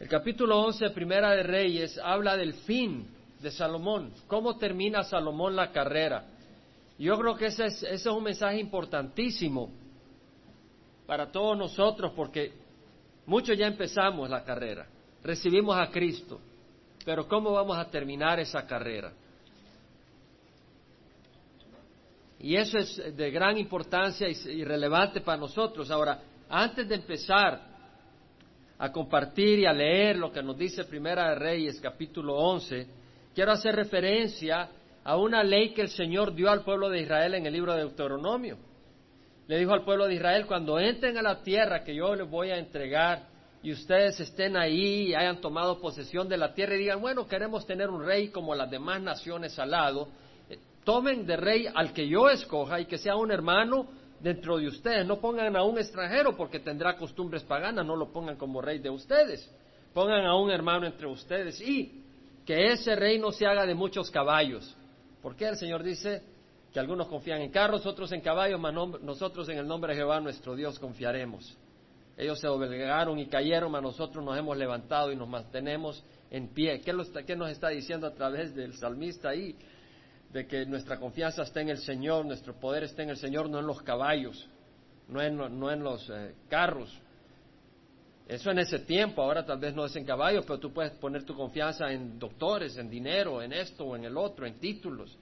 El capítulo 11, Primera de Reyes, habla del fin de Salomón, cómo termina Salomón la carrera. Yo creo que ese es, ese es un mensaje importantísimo para todos nosotros porque muchos ya empezamos la carrera, recibimos a Cristo, pero ¿cómo vamos a terminar esa carrera? Y eso es de gran importancia y relevante para nosotros. Ahora, antes de empezar a compartir y a leer lo que nos dice Primera de Reyes, capítulo 11, quiero hacer referencia a una ley que el Señor dio al pueblo de Israel en el libro de Deuteronomio. Le dijo al pueblo de Israel, cuando entren a la tierra que yo les voy a entregar y ustedes estén ahí y hayan tomado posesión de la tierra y digan, bueno, queremos tener un rey como las demás naciones al lado, tomen de rey al que yo escoja y que sea un hermano dentro de ustedes. No pongan a un extranjero porque tendrá costumbres paganas, no lo pongan como rey de ustedes. Pongan a un hermano entre ustedes y que ese rey no se haga de muchos caballos. Porque el Señor dice que algunos confían en carros, otros en caballos, mas nosotros en el nombre de Jehová nuestro Dios confiaremos. Ellos se doblegaron y cayeron, mas nosotros nos hemos levantado y nos mantenemos en pie. ¿Qué, ¿Qué, nos está diciendo a través del salmista ahí? De que nuestra confianza está en el Señor, nuestro poder está en el Señor, no en los caballos, no en, no en los eh, carros. Eso en ese tiempo, ahora tal vez no es en caballos, pero tú puedes poner tu confianza en doctores, en dinero, en esto o en el otro, en títulos,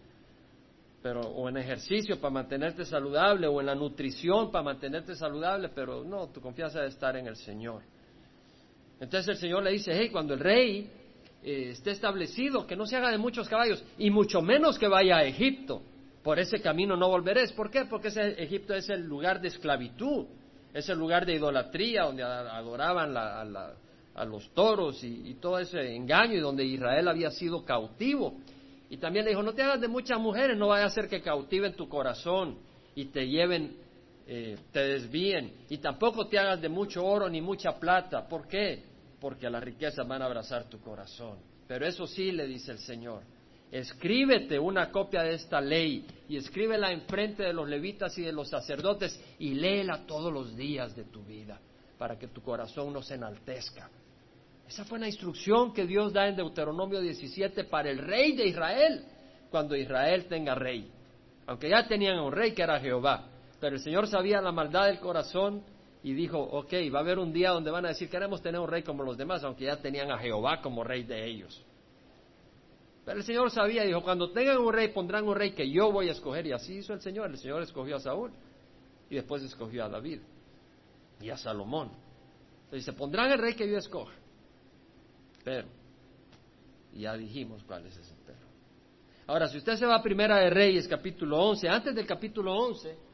pero, o en ejercicio para mantenerte saludable, o en la nutrición para mantenerte saludable, pero no, tu confianza debe estar en el Señor. Entonces el Señor le dice, hey, cuando el rey eh, esté establecido, que no se haga de muchos caballos, y mucho menos que vaya a Egipto. Por ese camino no volveréis. ¿Por qué? Porque ese, Egipto es el lugar de esclavitud, es el lugar de idolatría, donde adoraban a, los toros y, todo ese engaño, y donde Israel había sido cautivo. Y también le dijo, no te hagas de muchas mujeres, no vaya a ser que cautiven tu corazón y te lleven, eh, te desvíen. Y tampoco te hagas de mucho oro ni mucha plata. ¿Por qué? Porque las riquezas van a abrazar tu corazón. Pero eso sí, le dice el Señor, escríbete una copia de esta ley y escríbela enfrente de los levitas y de los sacerdotes y léela todos los días de tu vida para que tu corazón no se enaltezca. Esa fue una instrucción que Dios da en Deuteronomio 17 para el rey de Israel, cuando Israel tenga rey. Aunque ya tenían un rey que era Jehová, pero el Señor sabía la maldad del corazón y dijo, ok, va a haber un día donde van a decir, queremos tener un rey como los demás, aunque ya tenían a Jehová como rey de ellos. Pero el Señor sabía, dijo, cuando tengan un rey, pondrán un rey que yo voy a escoger. Y así hizo el Señor. El Señor escogió a Saúl y después escogió a David y a Salomón. Entonces dice, pondrán el rey que yo escoja. Pero, ya dijimos cuál es ese pero. Ahora, si usted se va a Primera de Reyes, capítulo 11, antes del capítulo 11,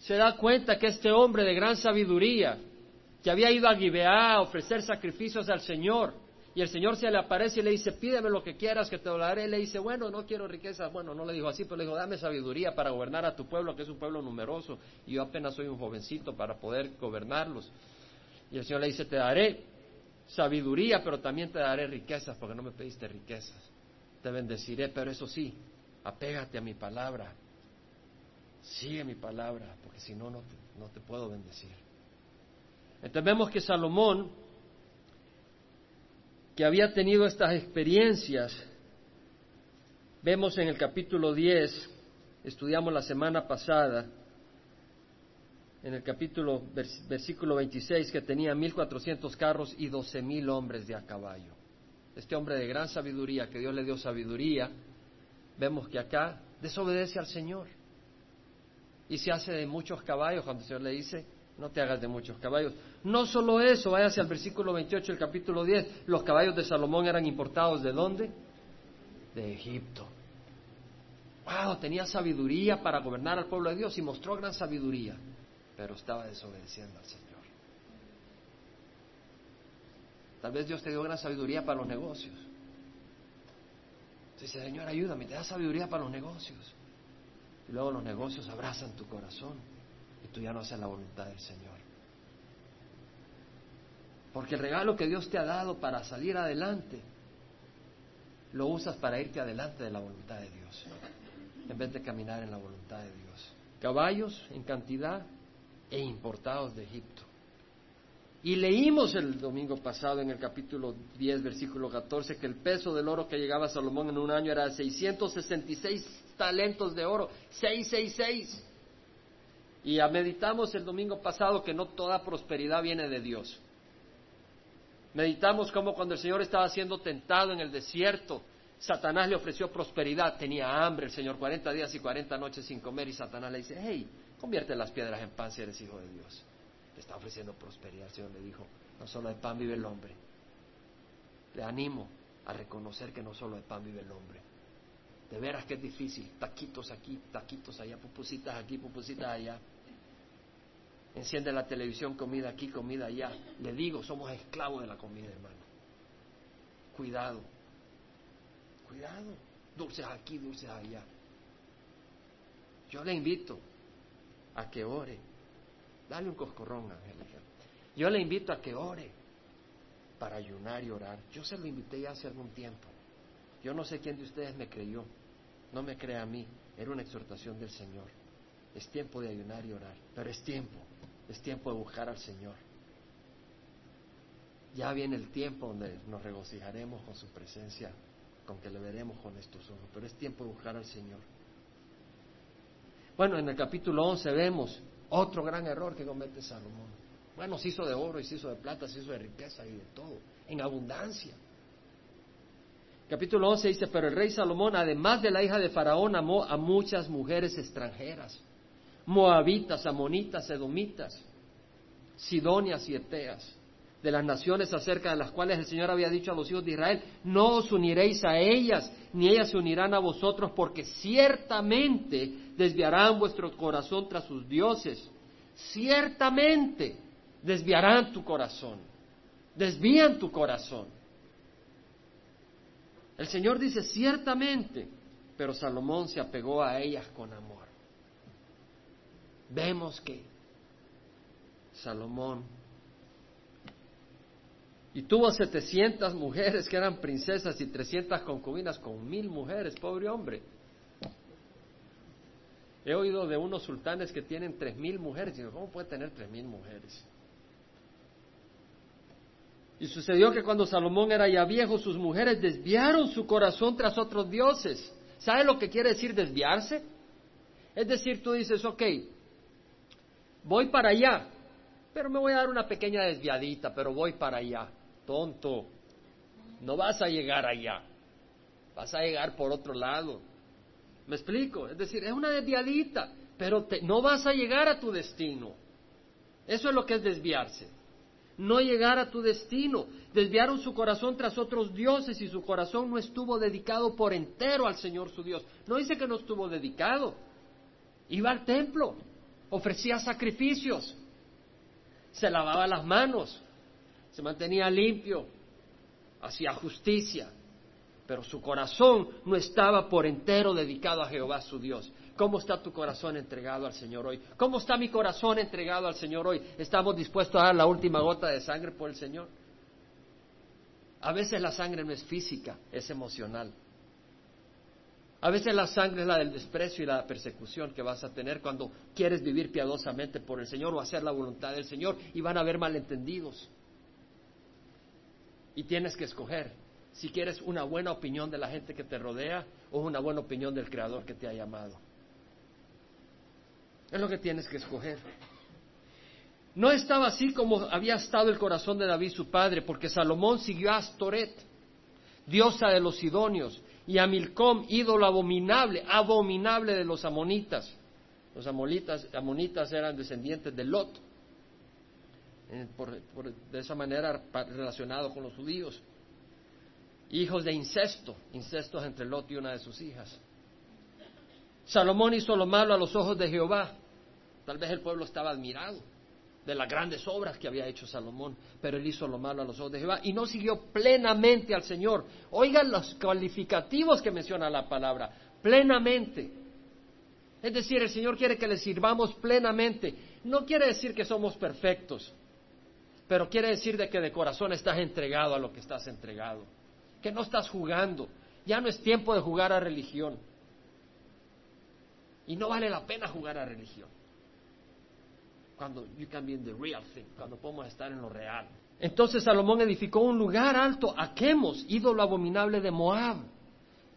se da cuenta que este hombre de gran sabiduría, que había ido a Gibeá a ofrecer sacrificios al Señor, y el Señor se le aparece y le dice, pídeme lo que quieras que te lo daré. le dice, bueno, no quiero riquezas. Bueno, no le dijo así, pero le dijo, dame sabiduría para gobernar a tu pueblo, que es un pueblo numeroso, y yo apenas soy un jovencito para poder gobernarlos. Y el Señor le dice, te daré sabiduría, pero también te daré riquezas, porque no me pediste riquezas. Te bendeciré, pero eso sí, apégate a mi palabra, sigue mi palabra, porque si no, no te, puedo bendecir. Entonces vemos que Salomón, que había tenido estas experiencias, vemos en el capítulo 10, estudiamos la semana pasada, en el capítulo versículo 26, que tenía 1400 carros y 12.000 hombres de a caballo. Este hombre de gran sabiduría, que Dios le dio sabiduría, vemos que acá desobedece al Señor y se hace de muchos caballos cuando el Señor le dice, no te hagas de muchos caballos. No solo eso, váyase al versículo 28 del capítulo 10, los caballos de Salomón eran importados de dónde? De Egipto. Wow, tenía sabiduría para gobernar al pueblo de Dios y mostró gran sabiduría, pero estaba desobedeciendo al Señor. Tal vez Dios te dio gran sabiduría para los negocios. Dice, Señor, ayúdame, te da sabiduría para los negocios. Y luego los negocios abrazan tu corazón y tú ya no haces la voluntad del Señor. Porque el regalo que Dios te ha dado para salir adelante, lo usas para irte adelante de la voluntad de Dios, en vez de caminar en la voluntad de Dios. Caballos en cantidad e importados de Egipto. Y leímos el domingo pasado en el capítulo 10, versículo 14, que el peso del oro que llegaba a Salomón en un año era 666 talentos de oro, 666. Y ya meditamos el domingo pasado que no toda prosperidad viene de Dios. Meditamos como cuando el Señor estaba siendo tentado en el desierto, Satanás le ofreció prosperidad, tenía hambre el Señor, 40 días y 40 noches sin comer, y Satanás le dice, hey, convierte las piedras en pan si eres hijo de Dios. Le está ofreciendo prosperidad, el Señor le dijo, no solo de pan vive el hombre. Le animo a reconocer que no solo de pan vive el hombre. De veras que es difícil, taquitos aquí, taquitos allá, pupusitas aquí, pupusitas allá. Enciende la televisión, comida aquí, comida allá. Le digo, somos esclavos de la comida, hermano. Cuidado, cuidado. Dulces aquí, dulces allá. Yo le invito a que ore. Dale un coscorrón, Angélica. Yo le invito a que ore para ayunar y orar. Yo se lo invité hace algún tiempo. Yo no sé quién de ustedes me creyó. No me crea a mí. Era una exhortación del Señor. Es tiempo de ayunar y orar. Pero es tiempo. Es tiempo de buscar al Señor. Ya viene el tiempo donde nos regocijaremos con su presencia, con que le veremos con estos ojos. Pero es tiempo de buscar al Señor. Bueno, en el capítulo 11 vemos otro gran error que comete Salomón. Bueno, se hizo de oro y se hizo de plata, se hizo de riqueza y de todo, en abundancia. Capítulo 11 dice, pero el rey Salomón, además de la hija de Faraón, amó a muchas mujeres extranjeras, moabitas, amonitas, edomitas, sidonias y eteas, de las naciones acerca de las cuales el Señor había dicho a los hijos de Israel, no os uniréis a ellas, ni ellas se unirán a vosotros, porque ciertamente desviarán vuestro corazón tras sus dioses, ciertamente desviarán tu corazón, desvían tu corazón. El Señor dice ciertamente, pero Salomón se apegó a ellas con amor. Vemos que Salomón y tuvo 700 mujeres que eran princesas y 300 concubinas con mil mujeres, pobre hombre. He oído de unos sultanes que tienen tres mil mujeres. Y digo, ¿cómo puede tener tres mil mujeres? Y sucedió que cuando Salomón era ya viejo, sus mujeres desviaron su corazón tras otros dioses. ¿Sabe lo que quiere decir desviarse? Es decir, tú dices, ok, voy para allá, pero me voy a dar una pequeña desviadita, pero voy para allá. Tonto, no vas a llegar allá, vas a llegar por otro lado. ¿Me explico? Es decir, es una desviadita, pero no vas a llegar a tu destino. Eso es lo que es desviarse no llegar a tu destino. Desviaron su corazón tras otros dioses y su corazón no estuvo dedicado por entero al Señor su Dios. No dice que no estuvo dedicado. Iba al templo, ofrecía sacrificios, se lavaba las manos, se mantenía limpio, hacía justicia, pero su corazón no estaba por entero dedicado a Jehová su Dios. ¿Cómo está tu corazón entregado al Señor hoy? ¿Cómo está mi corazón entregado al Señor hoy? ¿Estamos dispuestos a dar la última gota de sangre por el Señor? A veces la sangre no es física, es emocional. A veces la sangre es la del desprecio y la persecución que vas a tener cuando quieres vivir piadosamente por el Señor o hacer la voluntad del Señor y van a haber malentendidos. Y tienes que escoger si quieres una buena opinión de la gente que te rodea o una buena opinión del Creador que te ha llamado. Es lo que tienes que escoger. No estaba así como había estado el corazón de David su padre, porque Salomón siguió a Astoret, diosa de los sidonios, y a Milcom, ídolo abominable, abominable de los amonitas. Los amonitas, amonitas eran descendientes de Lot, eh, de esa manera relacionado con los judíos. Hijos de incesto, incestos entre Lot y una de sus hijas. Salomón hizo lo malo a los ojos de Jehová. Tal vez el pueblo estaba admirado de las grandes obras que había hecho Salomón, pero él hizo lo malo a los ojos de Jehová y no siguió plenamente al Señor. Oigan los calificativos que menciona la palabra, plenamente. Es decir, el Señor quiere que le sirvamos plenamente. No quiere decir que somos perfectos, pero quiere decir de que de corazón estás entregado a lo que estás entregado, que no estás jugando. Ya no es tiempo de jugar a religión. Y no vale la pena jugar a religión. cuando you can be in the real thing, cuando podemos estar en lo real. Entonces Salomón edificó un lugar alto a Quemos, ídolo abominable de Moab,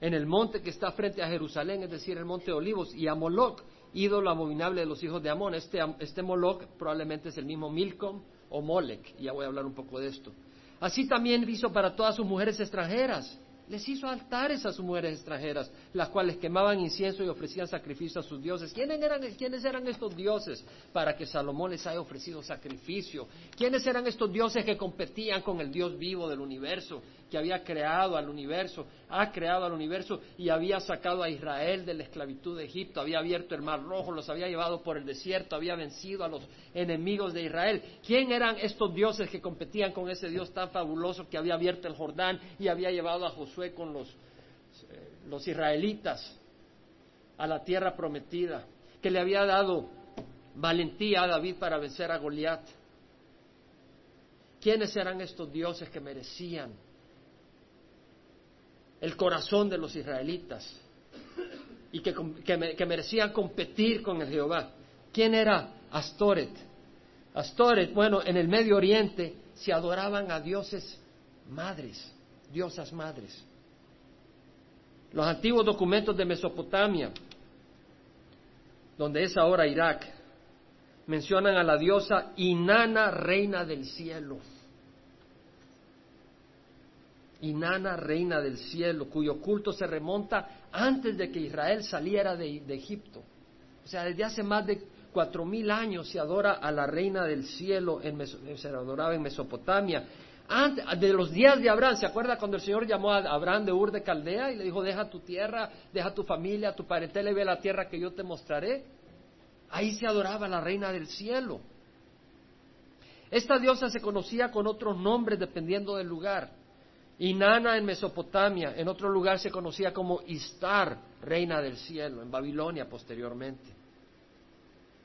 en el monte que está frente a Jerusalén, es decir, el monte de Olivos, y a Moloch, ídolo abominable de los hijos de Amón. Este, este Moloch probablemente es el mismo Milcom o Molech, y ya voy a hablar un poco de esto. Así también hizo para todas sus mujeres extranjeras les hizo altares a sus mujeres extranjeras, las cuales quemaban incienso y ofrecían sacrificio a sus dioses. ¿Quiénes eran, ¿Quiénes eran estos dioses para que Salomón les haya ofrecido sacrificio? ¿Quiénes eran estos dioses que competían con el Dios vivo del universo, que había creado al universo, ha creado al universo y había sacado a Israel de la esclavitud de Egipto, había abierto el mar rojo, los había llevado por el desierto, había vencido a los enemigos de Israel? ¿Quién eran estos dioses que competían con ese Dios tan fabuloso que había abierto el Jordán y había llevado a Josué? con los, eh, los israelitas a la tierra prometida, que le había dado valentía a David para vencer a Goliat. ¿Quiénes eran estos dioses que merecían el corazón de los israelitas y que, que, merecían competir con el Jehová? ¿Quién era Astoret? Astoret, bueno, en el Medio Oriente se adoraban a dioses madres diosas madres. Los antiguos documentos de Mesopotamia, donde es ahora Irak, mencionan a la diosa Inanna, reina del cielo. Inanna, reina del cielo, cuyo culto se remonta antes de que Israel saliera de, Egipto. O sea, desde hace más de cuatro mil años se adora a la reina del cielo, en se adoraba en Mesopotamia de los días de Abraham, ¿se acuerda cuando el Señor llamó a Abraham de Ur de Caldea y le dijo, deja tu tierra, deja tu familia, tu parentela y ve la tierra que yo te mostraré? Ahí se adoraba la reina del cielo. Esta diosa se conocía con otros nombres dependiendo del lugar. Inanna en Mesopotamia, en otro lugar se conocía como Istar, reina del cielo, en Babilonia posteriormente.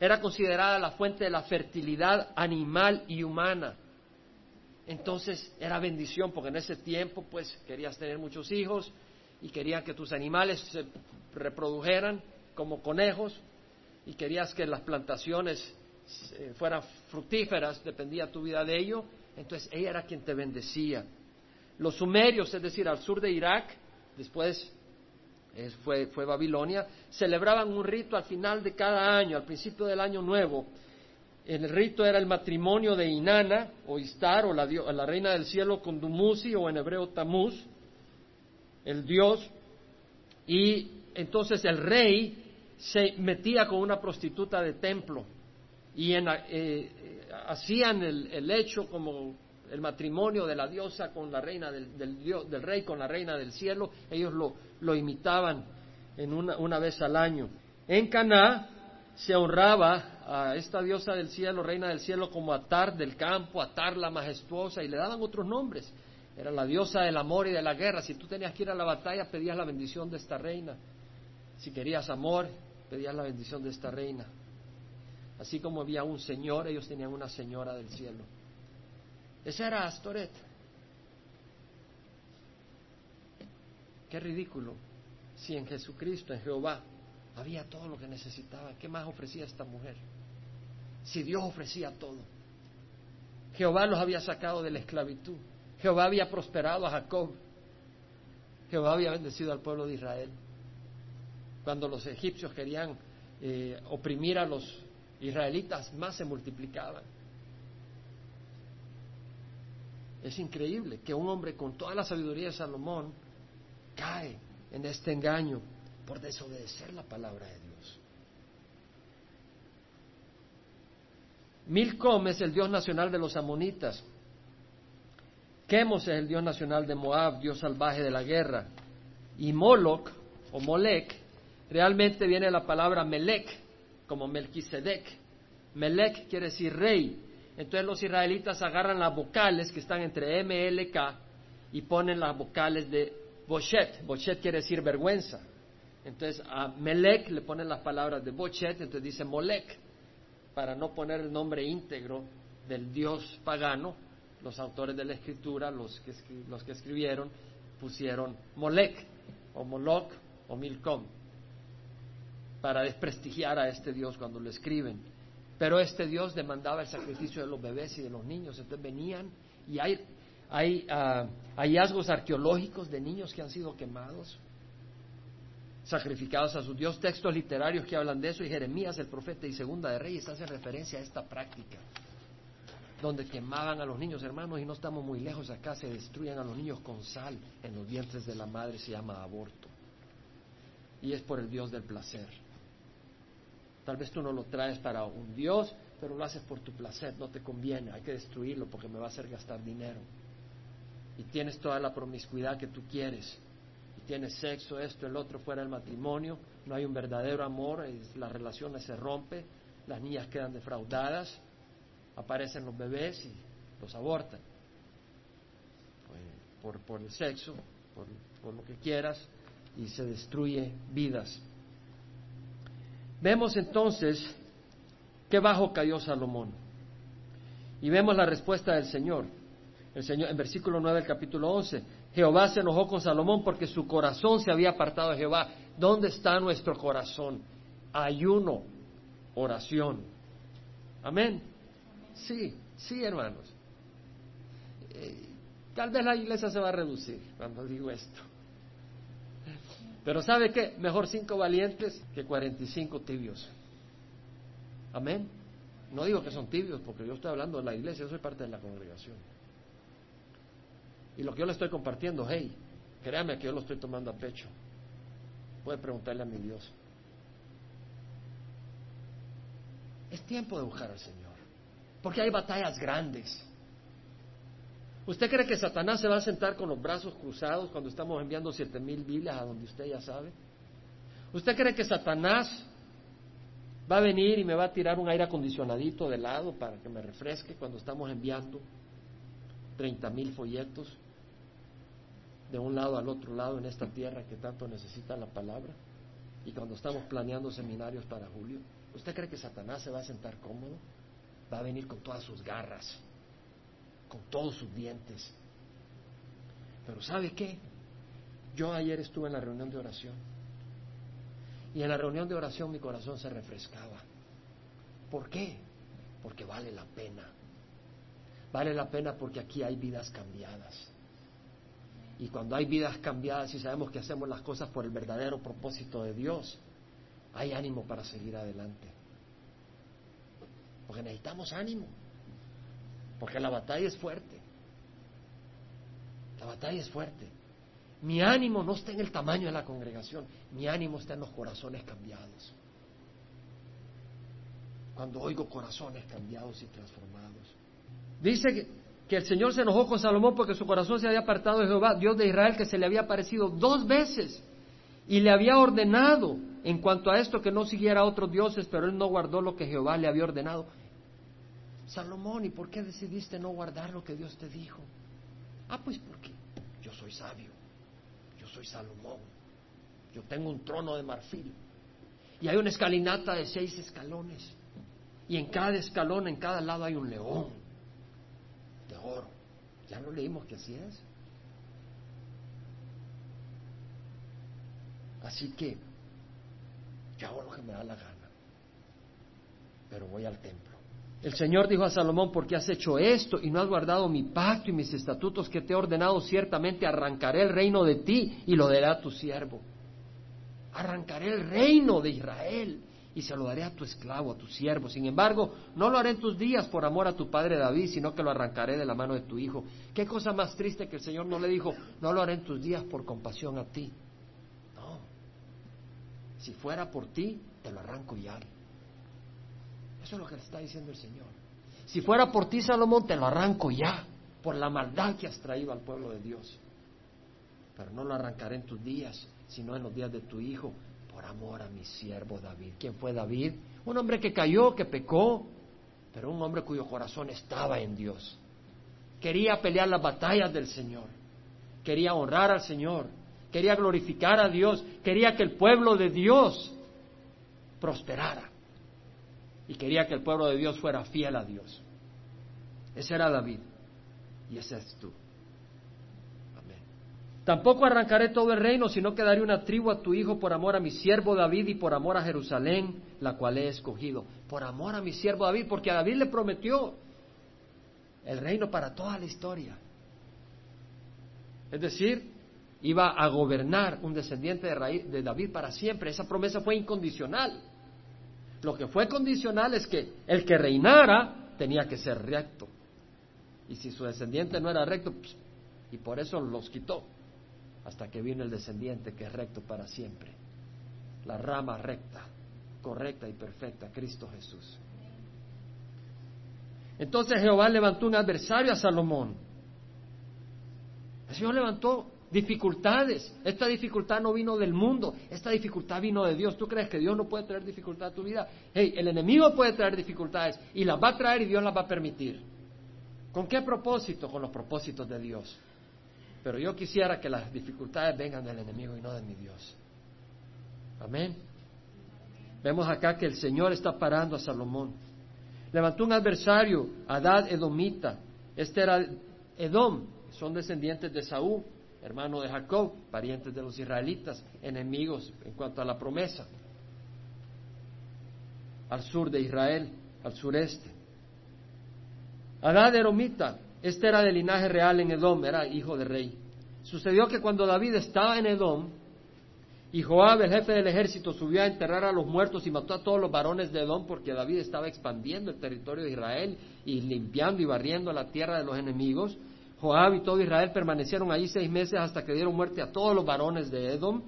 Era considerada la fuente de la fertilidad animal y humana entonces era bendición porque en ese tiempo pues querías tener muchos hijos y querías que tus animales se reprodujeran como conejos y querías que las plantaciones eh, fueran fructíferas, dependía tu vida de ello, entonces ella era quien te bendecía. Los sumerios, es decir, al sur de Irak, después fue, fue Babilonia, celebraban un rito al final de cada año, al principio del año nuevo, el rito era el matrimonio de Inanna o Istar o la, reina del cielo con Dumuzi o en hebreo Tamuz, el dios, y entonces el rey se metía con una prostituta de templo. Y eh, hacían el, hecho como el matrimonio de la diosa con la reina del, del, rey con la reina del cielo, ellos lo, lo imitaban en una, una vez al año. En Caná se honraba a esta diosa del cielo, reina del cielo, como Atar del campo, Atar la majestuosa, y le daban otros nombres. Era la diosa del amor y de la guerra. Si tú tenías que ir a la batalla, pedías la bendición de esta reina. Si querías amor, pedías la bendición de esta reina. Así como había un señor, ellos tenían una señora del cielo. Esa era Astoret. Qué ridículo. Si en Jesucristo, en Jehová, había todo lo que necesitaba. ¿Qué más ofrecía esta mujer? si Dios ofrecía todo? Jehová los había sacado de la esclavitud. Jehová había prosperado a Jacob. Jehová había bendecido al pueblo de Israel. Cuando los egipcios querían eh, oprimir a los israelitas, más se multiplicaban. Es increíble que un hombre con toda la sabiduría de Salomón cae en este engaño por desobedecer la palabra de Dios. Milcom es el dios nacional de los amonitas. Quemos es el dios nacional de Moab, dios salvaje de la guerra. Y Moloch, o Molech, realmente viene la palabra Melech, como Melquisedec. Melech quiere decir rey. Entonces los israelitas agarran las vocales que están entre M, L, K y ponen las vocales de Bochet. Bochet quiere decir vergüenza. Entonces a Melech le ponen las palabras de Bochet, entonces dice Molech para no poner el nombre íntegro del dios pagano, los autores de la escritura, los que, los que escribieron, pusieron Molec o Moloch o Milcom para desprestigiar a este dios cuando lo escriben. Pero este Dios demandaba el sacrificio de los bebés y de los niños. Entonces venían y hay, hay ah, hallazgos arqueológicos de niños que han sido quemados, sacrificados a su Dios, textos literarios que hablan de eso y Jeremías, el profeta y Segunda de Reyes hace referencia a esta práctica donde quemaban a los niños, hermanos, y no estamos muy lejos acá, se destruyen a los niños con sal en los vientres de la madre, se llama aborto. Y es por el Dios del placer. Tal vez tú no lo traes para un Dios, pero lo haces por tu placer, no te conviene, hay que destruirlo porque me va a hacer gastar dinero. Y tienes toda la promiscuidad que tú quieres, y tienes sexo, esto, el otro, fuera del matrimonio, no hay un verdadero amor, las relaciones se rompen, las niñas quedan defraudadas, aparecen los bebés y los abortan. Por, por el sexo, por, por lo que quieras, y se destruye vidas. Vemos entonces qué bajo cayó Salomón. Y vemos la respuesta del Señor. El Señor en versículo 9 del capítulo 11, Jehová se enojó con Salomón porque su corazón se había apartado de Jehová. ¿Dónde está nuestro corazón? Ayuno, oración. Amén. Sí, sí, hermanos. Eh, tal vez la iglesia se va a reducir cuando digo esto. Pero ¿sabe qué? Mejor cinco valientes que cuarenta y cinco tibios. Amén. No digo que son tibios, porque yo estoy hablando de la iglesia, yo soy parte de la congregación. Y lo que yo le estoy compartiendo, hey, créame que yo lo estoy tomando a pecho. Puede preguntarle a mi Dios. Es tiempo de buscar al Señor. Porque hay batallas grandes. ¿Usted cree que Satanás se va a sentar con los brazos cruzados cuando estamos enviando siete mil Biblias a donde usted ya sabe? ¿Usted cree que Satanás va a venir y me va a tirar un aire acondicionadito de lado para que me refresque cuando estamos enviando treinta mil folletos de un lado al otro lado en esta tierra que tanto necesita la palabra? Y cuando estamos planeando seminarios para julio, ¿usted cree que Satanás se va a sentar cómodo? va a venir con todas sus garras, con todos sus dientes. Pero ¿sabe qué? Yo ayer estuve en la reunión de oración y en la reunión de oración mi corazón se refrescaba. ¿Por qué? Porque vale la pena. Vale la pena porque aquí hay vidas cambiadas. Y cuando hay vidas cambiadas y sabemos que hacemos las cosas por el verdadero propósito de Dios, hay ánimo para seguir adelante. Porque necesitamos ánimo. Porque la batalla es fuerte. La batalla es fuerte. Mi ánimo no está en el tamaño de la congregación, mi ánimo está en los corazones cambiados. Cuando oigo corazones cambiados y transformados. Dice que, el Señor se enojó con Salomón porque su corazón se había apartado de Jehová, Dios de Israel, que se le había aparecido dos veces y le había ordenado en cuanto a esto que no siguiera a otros dioses, pero él no guardó lo que Jehová le había ordenado. Salomón, ¿y por qué decidiste no guardar lo que Dios te dijo? Ah, pues porque yo soy sabio, yo soy Salomón, yo tengo un trono de marfil y hay una escalinata de seis escalones y en cada escalón, en cada lado hay un león de oro. ¿Ya no leímos que así es? Así que yo hago lo que me da la gana, pero voy al templo. El Señor dijo a Salomón, porque has hecho esto y no has guardado mi pacto y mis estatutos que te he ordenado, ciertamente arrancaré el reino de ti y lo daré a tu siervo. Arrancaré el reino de Israel y se lo daré a tu esclavo, a tu siervo. Sin embargo, no lo haré en tus días por amor a tu padre David, sino que lo arrancaré de la mano de tu hijo. Qué cosa más triste que el Señor no le dijo, no lo haré en tus días por compasión a ti. No. Si fuera por ti, te lo arranco ya. Eso es lo que le está diciendo el Señor. Si fuera por ti, Salomón, te lo arranco ya, por la maldad que has traído al pueblo de Dios. Pero no lo arrancaré en tus días, sino en los días de tu hijo, por amor a mi siervo David. ¿Quién fue David? Un hombre que cayó, que pecó, pero un hombre cuyo corazón estaba en Dios. Quería pelear las batallas del Señor, quería honrar al Señor, quería glorificar a Dios, quería que el pueblo de Dios prosperara y quería que el pueblo de Dios fuera fiel a Dios. Ese era David y ese es tú. Amén. Tampoco arrancaré todo el reino, sino que daré una tribu a tu hijo por amor a mi siervo David y por amor a Jerusalén, la cual he escogido. Por amor a mi siervo David, porque a David le prometió el reino para toda la historia. Es decir, iba a gobernar un descendiente de, David para siempre. Esa promesa fue incondicional. Lo que fue condicional es que el que reinara tenía que ser recto. Y si su descendiente no era recto, pues, y por eso los quitó hasta que vino el descendiente que es recto para siempre. La rama recta, correcta y perfecta, Cristo Jesús. Entonces Jehová levantó un adversario a Salomón. El Señor levantó dificultades. Esta dificultad no vino del mundo, esta dificultad vino de Dios. ¿Tú crees que Dios no puede traer dificultad a tu vida? Hey, el enemigo puede traer dificultades y las va a traer y Dios las va a permitir. ¿Con qué propósito? Con los propósitos de Dios. Pero yo quisiera que las dificultades vengan del enemigo y no de mi Dios. Amén. Vemos acá que el Señor está parando a Salomón. Levantó un adversario, Adad Edomita. Este era Edom, son descendientes de Saúl, hermano de Jacob, parientes de los israelitas, enemigos en cuanto a la promesa. Al sur de Israel, al sureste. Adad Edomita, este era de linaje real en Edom, era hijo de rey. Sucedió que cuando David estaba en Edom, y Joab, el jefe del ejército, subió a enterrar a los muertos y mató a todos los varones de Edom porque David estaba expandiendo el territorio de Israel y limpiando y barriendo la tierra de los enemigos. Joab y todo Israel permanecieron allí seis meses hasta que dieron muerte a todos los varones de Edom.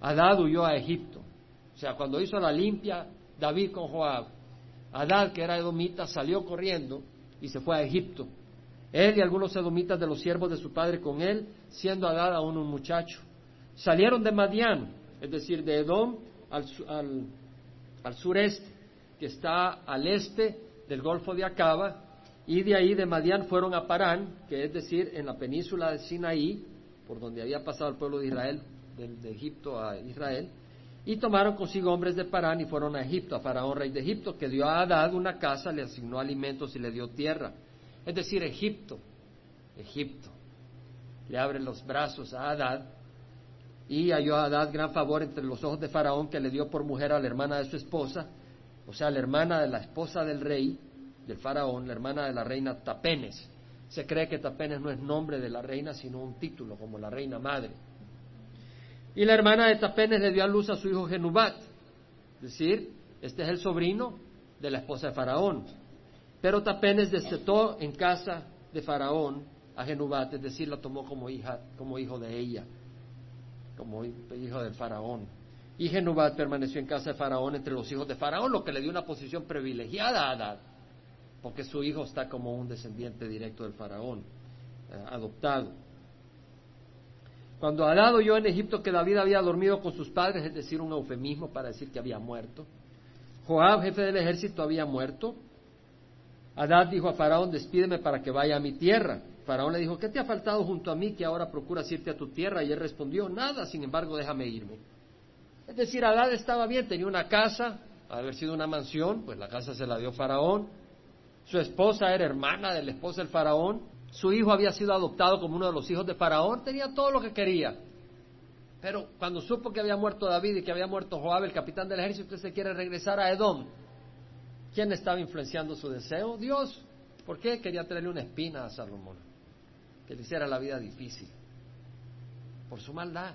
Adad huyó a Egipto. O sea, cuando hizo la limpia David con Joab, Adad, que era edomita, salió corriendo y se fue a Egipto. Él y algunos edomitas de los siervos de su padre con él, siendo Adad aún un muchacho. Salieron de Madián, es decir, de Edom al, al, sureste, que está al este del Golfo de Acaba, y de ahí de Madián fueron a Parán, que es decir, en la península de Sinaí, por donde había pasado el pueblo de Israel, de, Egipto a Israel, y tomaron consigo hombres de Parán y fueron a Egipto, a Faraón, rey de Egipto, que dio a Adad una casa, le asignó alimentos y le dio tierra. Es decir, Egipto, Egipto, le abre los brazos a Adad y halló a Adad gran favor entre los ojos de Faraón que le dio por mujer a la hermana de su esposa, o sea, la hermana de la esposa del rey, del Faraón, la hermana de la reina Tapenes. Se cree que Tapenes no es nombre de la reina, sino un título, como la reina madre. Y la hermana de Tapenes le dio a luz a su hijo Genubat, es decir, este es el sobrino de la esposa de Faraón. Pero Tapenes destetó en casa de Faraón a Genubat, es decir, la tomó como hija, como hijo de ella como hijo del faraón. Y Genubat permaneció en casa de faraón entre los hijos de faraón, lo que le dio una posición privilegiada a Adad, porque su hijo está como un descendiente directo del faraón, eh, adoptado. Cuando Adad oyó en Egipto que David había dormido con sus padres, es decir, un eufemismo para decir que había muerto, Joab, jefe del ejército, había muerto. Adad dijo a Faraón, despídeme para que vaya a mi tierra. Faraón le dijo, ¿qué te ha faltado junto a mí que ahora procuras irte a tu tierra? Y él respondió, nada, sin embargo, déjame irme. Es decir, Adad estaba bien, tenía una casa, haber sido una mansión, pues la casa se la dio Faraón. Su esposa era hermana de la esposa del Faraón. Su hijo había sido adoptado como uno de los hijos de Faraón, tenía todo lo que quería. Pero cuando supo que había muerto David y que había muerto Joab, el capitán del ejército, usted se quiere regresar a Edom. ¿Quién estaba influenciando su deseo? Dios. ¿Por qué quería traerle una espina a Salomón? que le hiciera la vida difícil, por su maldad.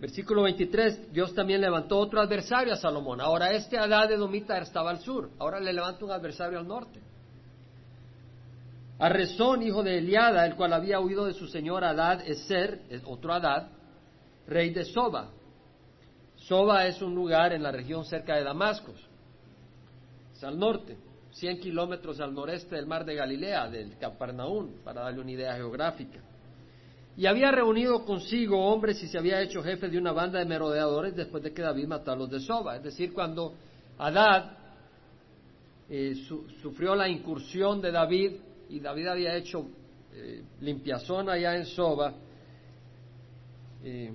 Versículo 23, Dios también levantó otro adversario a Salomón. Ahora este Adad de Domita estaba al sur, ahora le levanta un adversario al norte. A Rezón, hijo de Eliada, el cual había huido de su señor Adad Eser, otro Adad, rey de Soba. Soba es un lugar en la región cerca de Damasco, es al norte. 100 kilómetros al noreste del mar de Galilea, del Capernaum, para darle una idea geográfica. Y había reunido consigo hombres y se había hecho jefe de una banda de merodeadores después de que David mató a los de Soba. Es decir, cuando Adad eh, sufrió la incursión de David y David había hecho eh, limpiazón allá en Soba, eh,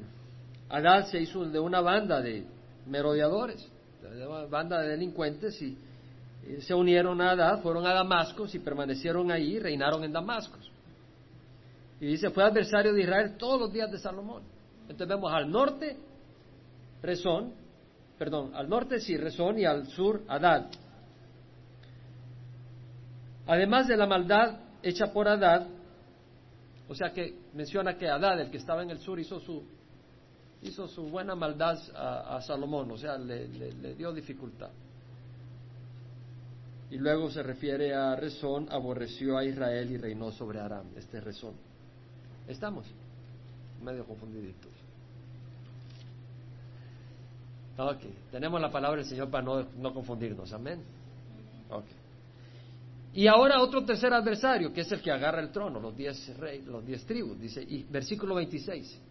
Adad se hizo de una banda de merodeadores, de una banda de delincuentes y eh, se unieron a Adad, fueron a Damasco y permanecieron ahí, reinaron en Damasco. Y dice, fue adversario de Israel todos los días de Salomón. Entonces vemos al norte, Rezón, perdón, al norte sí, Rezón y al sur, Adad. Además de la maldad hecha por Adad, o sea que menciona que Adad, el que estaba en el sur, hizo su, hizo su buena maldad a, Salomón, o sea, le, dio dificultad. Y luego se refiere a Rezón, aborreció a Israel y reinó sobre Aram. Este es Rezón. ¿Estamos? Medio confundiditos. Ok, tenemos la palabra del Señor para no, no confundirnos, amén. Ok. Y ahora otro tercer adversario, que es el que agarra el trono, los diez, reyes, los diez tribus, dice, y, versículo 26.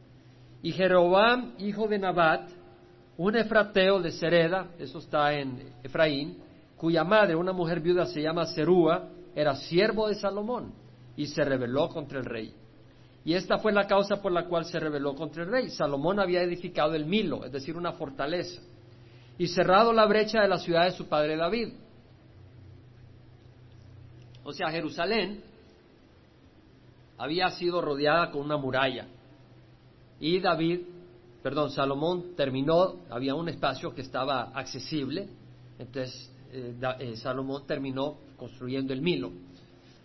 Y Jeroboam, hijo de Nabat, un efrateo de Sereda, eso está en Efraín, cuya madre, una mujer viuda, se llama Serúa, era siervo de Salomón, y se rebeló contra el rey. Y esta fue la causa por la cual se rebeló contra el rey. Salomón había edificado el Milo, es decir, una fortaleza, y cerrado la brecha de la ciudad de su padre David o sea, Jerusalén había sido rodeada con una muralla. Y David, perdón, Salomón terminó, había un espacio que estaba accesible, entonces eh, eh, Salomón terminó construyendo el Milo,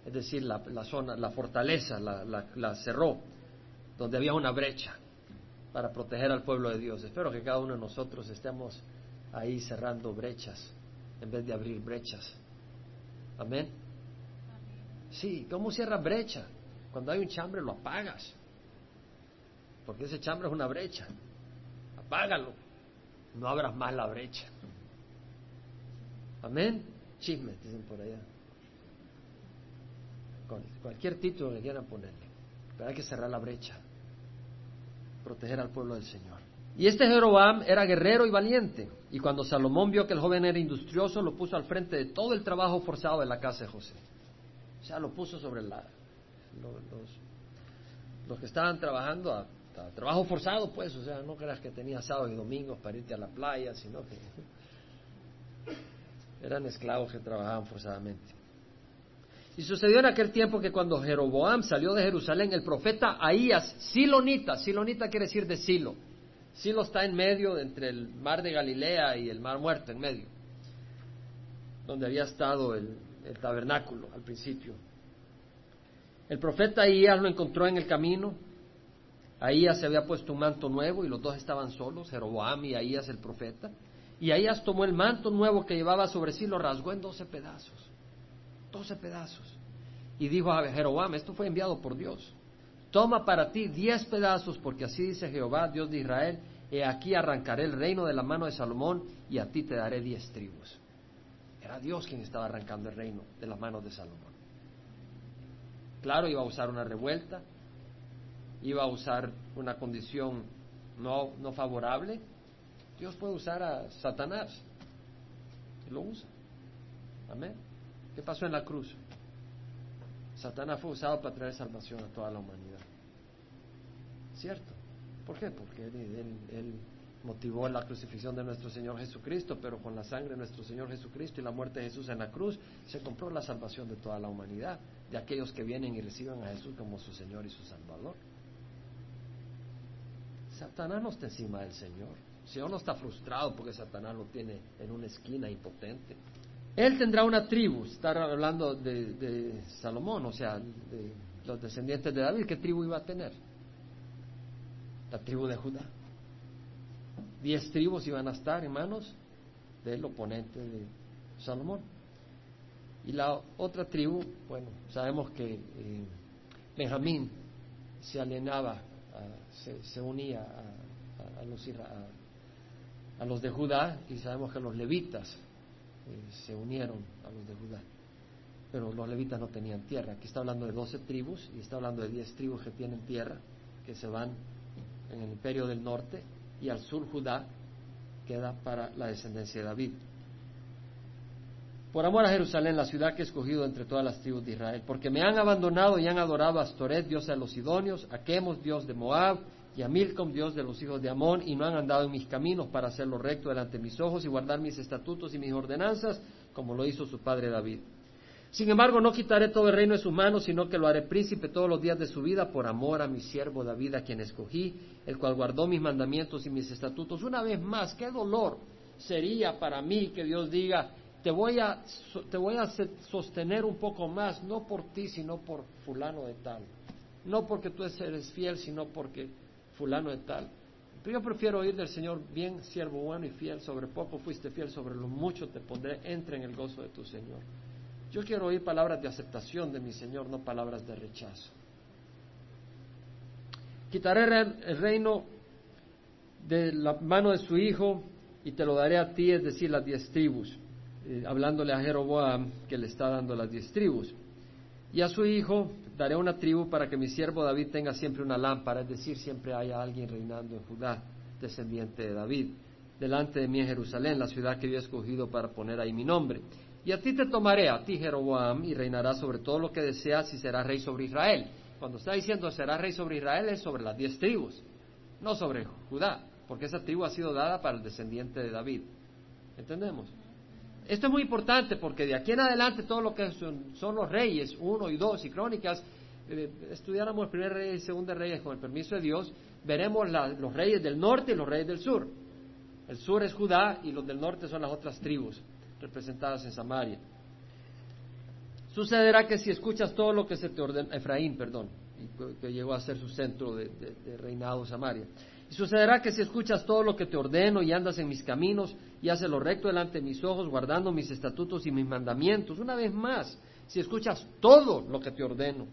es decir, la, zona, la fortaleza, la, la cerró, donde había una brecha para proteger al pueblo de Dios. Espero que cada uno de nosotros estemos ahí cerrando brechas en vez de abrir brechas. Amén. Sí, ¿cómo cierras brecha? Cuando hay un chambre lo apagas. Porque ese chambre es una brecha. Apágalo. No abras más la brecha. Amén. Chismes, dicen por allá. Con cualquier título que quieran ponerle. Pero hay que cerrar la brecha. Proteger al pueblo del Señor. Y este Jeroboam era guerrero y valiente. Y cuando Salomón vio que el joven era industrioso, lo puso al frente de todo el trabajo forzado de la casa de José. O sea, lo puso sobre la, los, los, que estaban trabajando a, trabajo forzado, pues, o sea, no creas que tenía sábados y domingos para irte a la playa, sino que eran esclavos que trabajaban forzadamente. Y sucedió en aquel tiempo que cuando Jeroboam salió de Jerusalén, el profeta Ahías, Silonita, Silonita quiere decir de Silo, Silo está en medio entre el mar de Galilea y el mar muerto, en medio, donde había estado el, tabernáculo al principio. El profeta Ahías lo encontró en el camino. Ahías se había puesto un manto nuevo y los dos estaban solos, Jeroboam y Ahías el profeta. Y Ahías tomó el manto nuevo que llevaba sobre sí, lo rasgó en doce pedazos. Doce pedazos. Y dijo a Jeroboam, esto fue enviado por Dios. Toma para ti diez pedazos, porque así dice Jehová, Dios de Israel, he aquí arrancaré el reino de la mano de Salomón y a ti te daré diez tribus. Era Dios quien estaba arrancando el reino de las manos de Salomón. Claro, iba a usar una revuelta, iba a usar una condición no, no favorable. Dios puede usar a Satanás y lo usa. Amén. ¿Qué pasó en la cruz? Satanás fue usado para traer salvación a toda la humanidad. ¿Cierto? ¿Por qué? Porque él motivó la crucifixión de nuestro Señor Jesucristo, pero con la sangre de nuestro Señor Jesucristo y la muerte de Jesús en la cruz se compró la salvación de toda la humanidad, de aquellos que vienen y reciben a Jesús como su Señor y su Salvador. Satanás no está encima del Señor. El Señor no está frustrado porque Satanás lo tiene en una esquina impotente. Él tendrá una tribu, está hablando de, Salomón, o sea, de los descendientes de David. ¿Qué tribu iba a tener? La tribu de Judá. Diez tribus iban a estar en manos del oponente de Salomón. Y la otra tribu, bueno, sabemos que eh, Benjamín se alienaba, se, unía a, los, a, los, de Judá y sabemos que los levitas se unieron a los de Judá. Pero los levitas no tenían tierra. Aquí está hablando de doce tribus y está hablando de diez tribus que tienen tierra, que se van en el imperio del norte y al sur Judá queda para la descendencia de David. Por amor a Jerusalén, la ciudad que he escogido entre todas las tribus de Israel, porque me han abandonado y han adorado a Astoret, dios de los Sidonios, a Chemos, dios de Moab, y a Milcom, dios de los hijos de Amón, y no han andado en mis caminos para hacerlo recto delante de mis ojos y guardar mis estatutos y mis ordenanzas, como lo hizo su padre David. Sin embargo, no quitaré todo el reino de sus manos, sino que lo haré príncipe todos los días de su vida por amor a mi siervo David, a quien escogí, el cual guardó mis mandamientos y mis estatutos. Una vez más, qué dolor sería para mí que Dios diga, te voy a, te voy a sostener un poco más, no por ti, sino por fulano de tal. No porque tú eres fiel, sino porque fulano de tal. Pero yo prefiero oír del Señor, bien siervo bueno y fiel, sobre poco fuiste fiel, sobre lo mucho te pondré, entre en el gozo de tu Señor. Yo quiero oír palabras de aceptación de mi Señor, no palabras de rechazo. Quitaré el reino de la mano de su hijo y te lo daré a ti, es decir, las diez tribus, eh, hablándole a Jeroboam que le está dando las diez tribus. Y a su hijo daré una tribu para que mi siervo David tenga siempre una lámpara, es decir, siempre haya alguien reinando en Judá, descendiente de David, delante de mí en Jerusalén, la ciudad que yo he escogido para poner ahí mi nombre. Y a ti te tomaré, a ti Jeroboam, y reinarás sobre todo lo que deseas y serás rey sobre Israel. Cuando está diciendo será rey sobre Israel es sobre las diez tribus, no sobre Judá, porque esa tribu ha sido dada para el descendiente de David. ¿Entendemos? Esto es muy importante porque de aquí en adelante todo lo que son, los reyes, uno y dos y crónicas, eh, estudiáramos el primer rey y segundo reyes con el permiso de Dios, veremos los reyes del norte y los reyes del sur. El sur es Judá y los del norte son las otras tribus representadas en Samaria. Sucederá que si escuchas todo lo que se te ordena, Efraín, perdón, que llegó a ser su centro de, de reinado Samaria. Y sucederá que si escuchas todo lo que te ordeno y andas en mis caminos y haces lo recto delante de mis ojos, guardando mis estatutos y mis mandamientos, una vez más, si escuchas todo lo que te ordeno,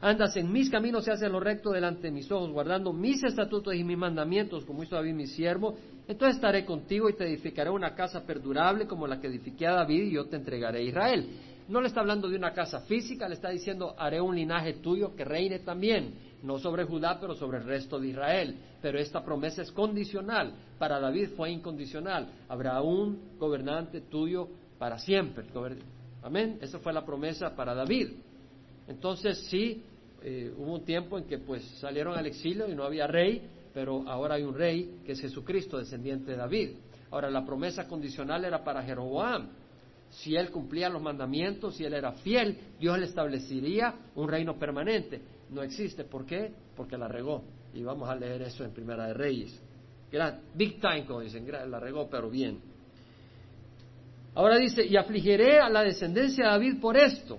andas en mis caminos y haces lo recto delante de mis ojos, guardando mis estatutos y mis mandamientos, como hizo David mi siervo, entonces estaré contigo y te edificaré una casa perdurable como la que edifiqué a David y yo te entregaré a Israel. No le está hablando de una casa física, le está diciendo, haré un linaje tuyo que reine también, no sobre Judá, pero sobre el resto de Israel. Pero esta promesa es condicional. Para David fue incondicional. Habrá un gobernante tuyo para siempre. Amén. Esa fue la promesa para David. Entonces sí, eh, hubo un tiempo en que pues salieron al exilio y no había rey, pero ahora hay un rey que es Jesucristo, descendiente de David. Ahora la promesa condicional era para Jeroboam. Si él cumplía los mandamientos, si él era fiel, Dios le establecería un reino permanente. No existe. ¿Por qué? Porque la regó. Y vamos a leer eso en Primera de Reyes. big time, como dicen, la regó, pero bien. Ahora dice, y afligiré a la descendencia de David por esto.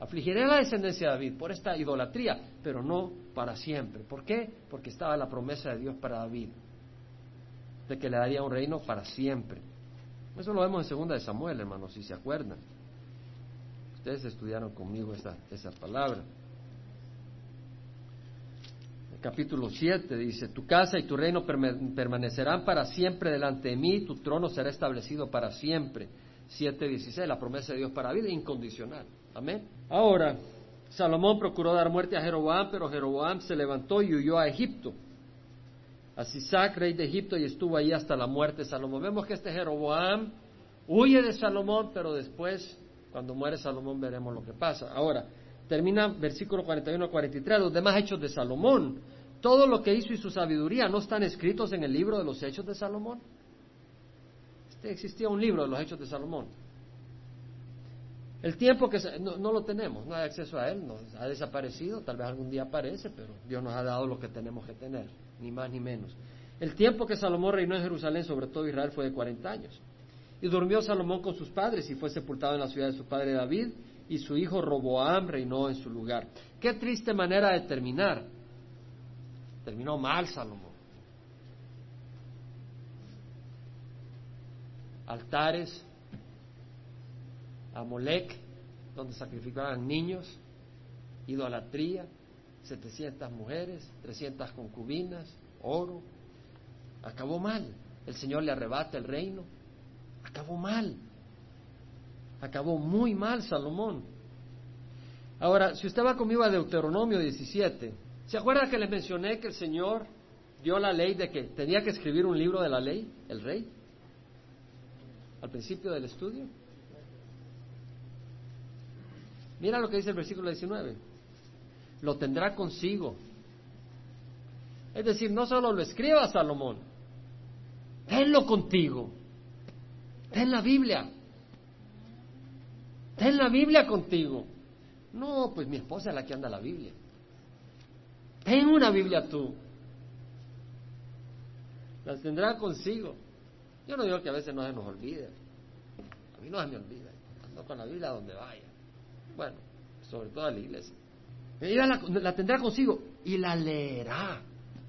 Afligiré a la descendencia de David por esta idolatría, pero no para siempre. ¿Por qué? Porque estaba la promesa de Dios para David, de que le daría un reino para siempre. Eso lo vemos en segunda de Samuel, hermanos, si se acuerdan. Ustedes estudiaron conmigo esa palabra. Capítulo 7 dice, tu casa y tu reino permanecerán para siempre delante de mí, tu trono será establecido para siempre. 7.16, la promesa de Dios para vida incondicional. Amén. Ahora, Salomón procuró dar muerte a Jeroboam, pero Jeroboam se levantó y huyó a Egipto. A Sisac, rey de Egipto, y estuvo ahí hasta la muerte de Salomón. Vemos que este Jeroboam huye de Salomón, pero después, cuando muere Salomón, veremos lo que pasa. Ahora, termina versículo 41 a 43, los demás hechos de Salomón. Todo lo que hizo y su sabiduría no están escritos en el libro de los hechos de Salomón. Este, existía un libro de los hechos de Salomón. El tiempo que no, lo tenemos, no hay acceso a él, nos ha desaparecido, tal vez algún día aparece, pero Dios nos ha dado lo que tenemos que tener, ni más ni menos. El tiempo que Salomón reinó en Jerusalén, sobre todo Israel, fue de 40 años. Y durmió Salomón con sus padres y fue sepultado en la ciudad de su padre David, y su hijo Roboam reinó en su lugar. Qué triste manera de terminar. Terminó mal Salomón. Altares, Amolec, donde sacrificaban niños, idolatría, 700 mujeres, 300 concubinas, oro. Acabó mal. El Señor le arrebata el reino. Acabó mal. Acabó muy mal Salomón. Ahora, si usted va conmigo a Deuteronomio 17, ¿se acuerda que les mencioné que el Señor dio la ley de que tenía que escribir un libro de la ley, el rey? Al principio del estudio. Mira lo que dice el versículo 19. Lo tendrá consigo. Es decir, no solo lo escriba Salomón, tenlo contigo. Ten la Biblia. Ten la Biblia contigo. No, pues mi esposa es la que anda la Biblia. Ten una Biblia tú. Las tendrá consigo. Yo no digo que a veces no se nos olvide. A mí no se me olvida. Ando con la Biblia donde vaya. Bueno, sobre todo a la iglesia. Ella la, tendrá consigo y la leerá.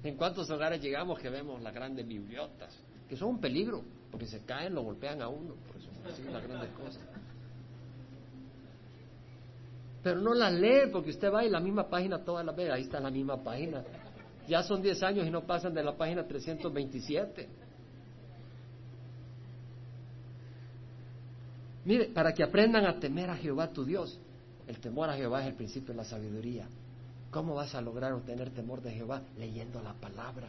¿En cuántos hogares llegamos que vemos las grandes bibliotas? Que son un peligro, porque se caen, lo golpean a uno. Por eso son las grandes cosas. Pero no la lee porque usted va y la misma página toda la ve, ahí está la misma página. Ya son 10 años y no pasan de la página 327. Mire, para que aprendan a temer a Jehová tu Dios. El temor a Jehová es el principio de la sabiduría. ¿Cómo vas a lograr obtener temor de Jehová? Leyendo la palabra.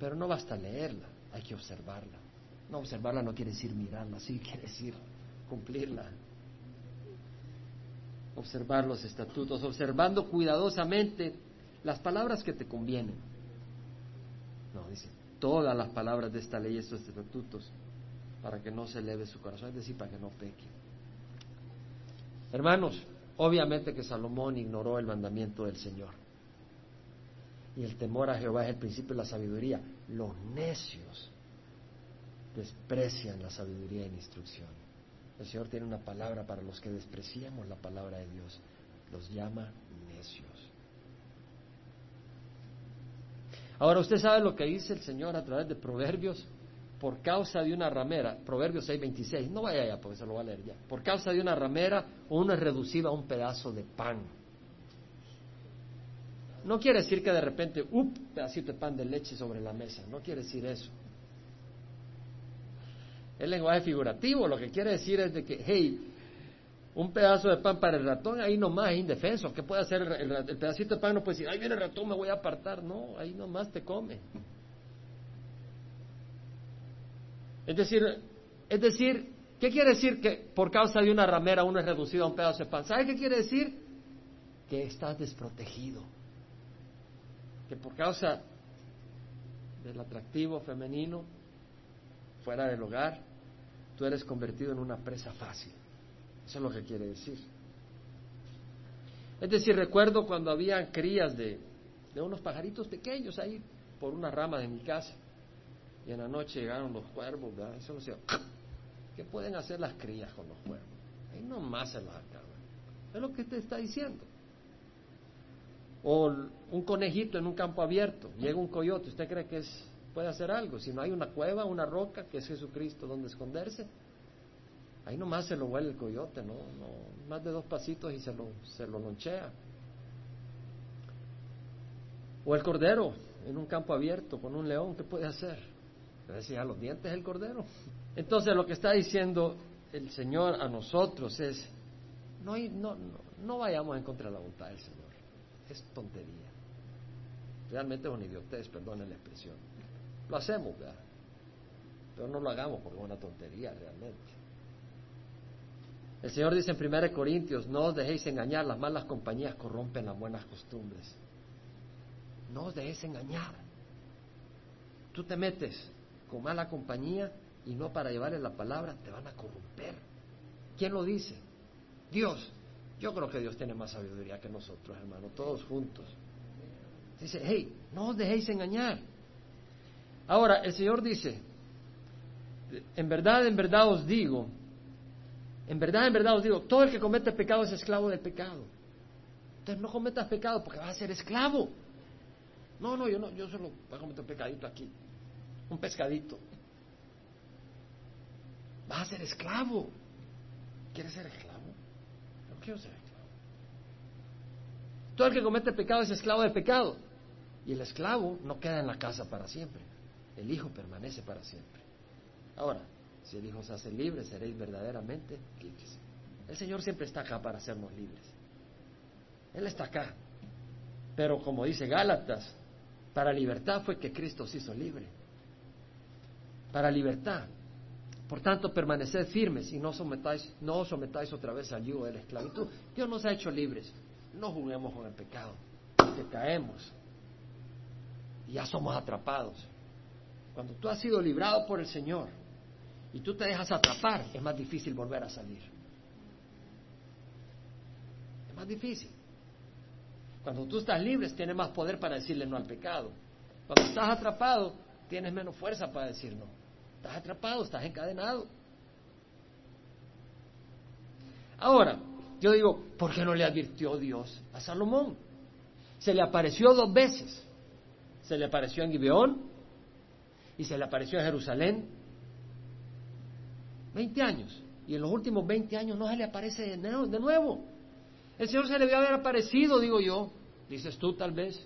Pero no basta leerla, hay que observarla. No observarla no quiere decir mirarla, sí quiere decir cumplirla. Observar los estatutos, observando cuidadosamente las palabras que te convienen. No, dice, todas las palabras de esta ley, estos estatutos, para que no se eleve su corazón, es decir, para que no peque. Hermanos, obviamente que Salomón ignoró el mandamiento del Señor. Y el temor a Jehová es el principio de la sabiduría. Los necios desprecian la sabiduría y la instrucción. El Señor tiene una palabra para los que despreciamos la palabra de Dios. Los llama necios. Ahora, usted sabe lo que dice el Señor a través de Proverbios por causa de una ramera, Proverbios 6:26, no vaya allá porque se lo va a leer ya. Por causa de una ramera, uno es reducido a un pedazo de pan. No quiere decir que de repente, up, pedacito de pan de leche sobre la mesa, no quiere decir eso. El lenguaje figurativo lo que quiere decir es de que, hey, un pedazo de pan para el ratón ahí nomás es indefenso. ¿Qué puede hacer el, pedacito de pan? No puede decir, ahí viene el ratón, me voy a apartar. No, ahí nomás te come. Es decir, es decir, ¿qué quiere decir que por causa de una ramera uno es reducido a un pedazo de pan? ¿Sabe qué quiere decir? Que estás desprotegido. Que por causa del atractivo femenino fuera del hogar, tú eres convertido en una presa fácil. Eso es lo que quiere decir. Es decir, recuerdo cuando había crías de, de unos pajaritos pequeños ahí por una rama de mi casa. Y en la noche llegaron los cuervos, ¿verdad? Eso no se... ¿Qué pueden hacer las crías con los cuervos? Ahí nomás se los acaban. Es lo que te está diciendo. O un conejito en un campo abierto, llega un coyote, ¿usted cree que es puede hacer algo. Si no hay una cueva, una roca, que es Jesucristo, donde esconderse, ahí nomás se lo huele el coyote, ¿no? no más de dos pasitos y se lo, se lo lonchea. O el cordero en un campo abierto con un león, ¿qué puede hacer? decir a los dientes el cordero. Entonces lo que está diciendo el Señor a nosotros es, no, no, no, no vayamos en contra de la voluntad del Señor. Es tontería. Realmente es una idiotez, perdonen la expresión. Lo hacemos, ¿verdad? Pero no lo hagamos porque es una tontería realmente. El Señor dice en 1 Corintios, no os dejéis engañar, las malas compañías corrompen las buenas costumbres. No os dejéis engañar. Tú te metes con mala compañía y no para llevarle la palabra, te van a corromper. ¿Quién lo dice? Dios. Yo creo que Dios tiene más sabiduría que nosotros, hermano, todos juntos. Dice, hey, no os dejéis engañar. Ahora, el Señor dice, en verdad, en verdad os digo, en verdad, en verdad os digo, todo el que comete pecado es esclavo del pecado. Entonces no cometas pecado porque vas a ser esclavo. No, no, yo no, yo solo voy a cometer un pecadito aquí, un pescadito. Vas a ser esclavo. ¿Quieres ser esclavo? No quiero ser esclavo. Todo el que comete pecado es esclavo del pecado. Y el esclavo no queda en la casa para siempre el Hijo permanece para siempre. Ahora, si el Hijo se hace libre, seréis verdaderamente libres. El Señor siempre está acá para hacernos libres. Él está acá. Pero como dice Gálatas, para libertad fue que Cristo se hizo libre. Para libertad. Por tanto, permaneced firmes y no sometáis, no os sometáis otra vez al yugo de la esclavitud. Dios nos ha hecho libres. No juguemos con el pecado, que caemos ya somos atrapados. Cuando tú has sido librado por el Señor y tú te dejas atrapar, es más difícil volver a salir. Es más difícil. Cuando tú estás libre, tienes más poder para decirle no al pecado. Cuando estás atrapado, tienes menos fuerza para decir no. Estás atrapado, estás encadenado. Ahora, yo digo, ¿por qué no le advirtió Dios a Salomón? Se le apareció dos veces. Se le apareció en Gibeón y se le apareció en Jerusalén. Veinte años. Y en los últimos veinte años no se le aparece de nuevo. El Señor se le debe haber aparecido, digo yo. Dices tú tal vez.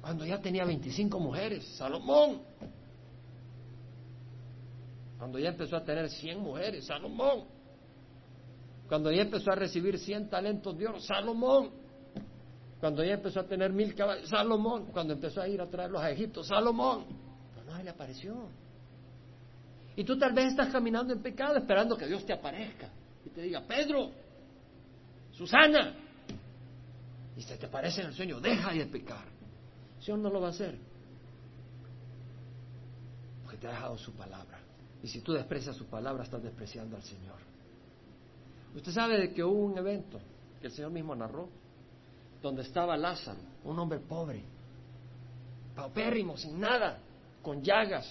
Cuando ya tenía 25 mujeres, Salomón. Cuando ya empezó a tener 100 mujeres, Salomón. Cuando ya empezó a recibir 100 talentos de oro, Salomón. Cuando ya empezó a tener mil caballos, Salomón. Cuando empezó a ir a traerlos a Egipto, Salomón. Le apareció. Y tú tal vez estás caminando en pecado esperando que Dios te aparezca y te diga, Pedro, Susana, y se te aparece en el sueño, deja de pecar. El Señor no lo va a hacer. Porque te ha dejado su palabra. Y si tú desprecias su palabra, estás despreciando al Señor. Usted sabe de que hubo un evento que el Señor mismo narró, donde estaba Lázaro, un hombre pobre, paupérrimo, sin nada, con llagas,